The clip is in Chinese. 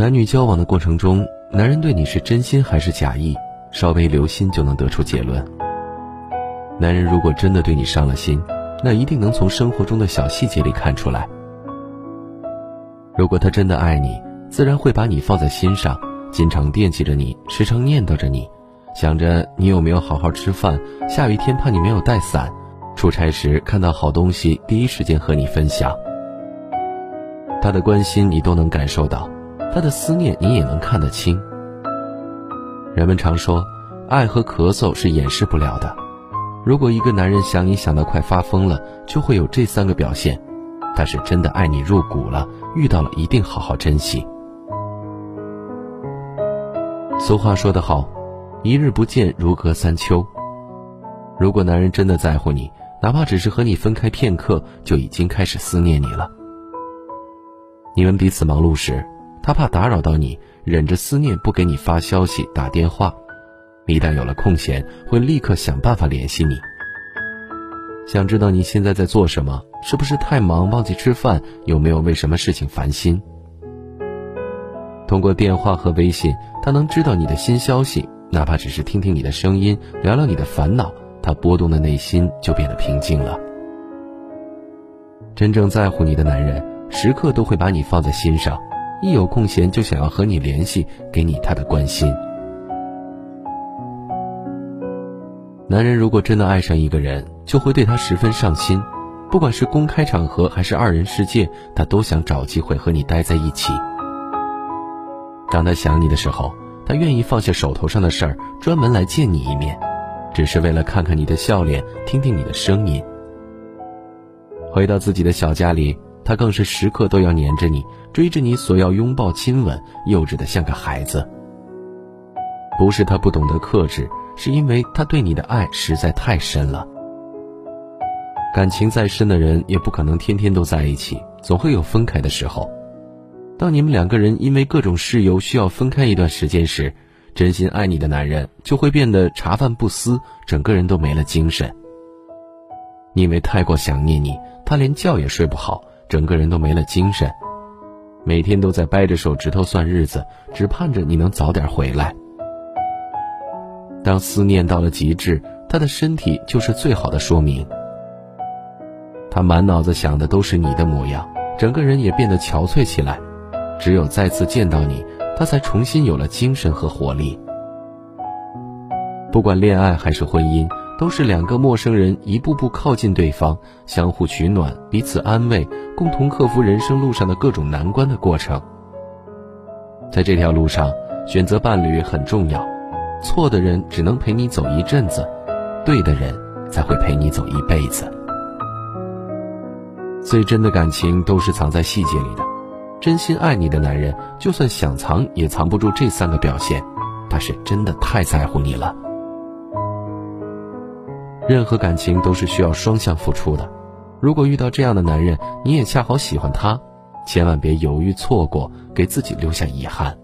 男女交往的过程中，男人对你是真心还是假意，稍微留心就能得出结论。男人如果真的对你伤了心，那一定能从生活中的小细节里看出来。如果他真的爱你，自然会把你放在心上，经常惦记着你，时常念叨着你，想着你有没有好好吃饭，下雨天怕你没有带伞，出差时看到好东西第一时间和你分享。他的关心你都能感受到，他的思念你也能看得清。人们常说，爱和咳嗽是掩饰不了的。如果一个男人想你想到快发疯了，就会有这三个表现，他是真的爱你入骨了，遇到了一定好好珍惜。俗话说得好，一日不见如隔三秋。如果男人真的在乎你，哪怕只是和你分开片刻，就已经开始思念你了。你们彼此忙碌时，他怕打扰到你，忍着思念不给你发消息、打电话；一旦有了空闲，会立刻想办法联系你。想知道你现在在做什么，是不是太忙忘记吃饭，有没有为什么事情烦心？通过电话和微信，他能知道你的新消息，哪怕只是听听你的声音，聊聊你的烦恼，他波动的内心就变得平静了。真正在乎你的男人。时刻都会把你放在心上，一有空闲就想要和你联系，给你他的关心。男人如果真的爱上一个人，就会对他十分上心，不管是公开场合还是二人世界，他都想找机会和你待在一起。当他想你的时候，他愿意放下手头上的事儿，专门来见你一面，只是为了看看你的笑脸，听听你的声音。回到自己的小家里。他更是时刻都要黏着你，追着你索要拥抱亲吻，幼稚的像个孩子。不是他不懂得克制，是因为他对你的爱实在太深了。感情再深的人，也不可能天天都在一起，总会有分开的时候。当你们两个人因为各种事由需要分开一段时间时，真心爱你的男人就会变得茶饭不思，整个人都没了精神。因为太过想念你，他连觉也睡不好。整个人都没了精神，每天都在掰着手指头算日子，只盼着你能早点回来。当思念到了极致，他的身体就是最好的说明。他满脑子想的都是你的模样，整个人也变得憔悴起来。只有再次见到你，他才重新有了精神和活力。不管恋爱还是婚姻。都是两个陌生人一步步靠近对方，相互取暖，彼此安慰，共同克服人生路上的各种难关的过程。在这条路上，选择伴侣很重要，错的人只能陪你走一阵子，对的人才会陪你走一辈子。最真的感情都是藏在细节里的，真心爱你的男人，就算想藏也藏不住这三个表现，他是真的太在乎你了。任何感情都是需要双向付出的，如果遇到这样的男人，你也恰好喜欢他，千万别犹豫错过，给自己留下遗憾。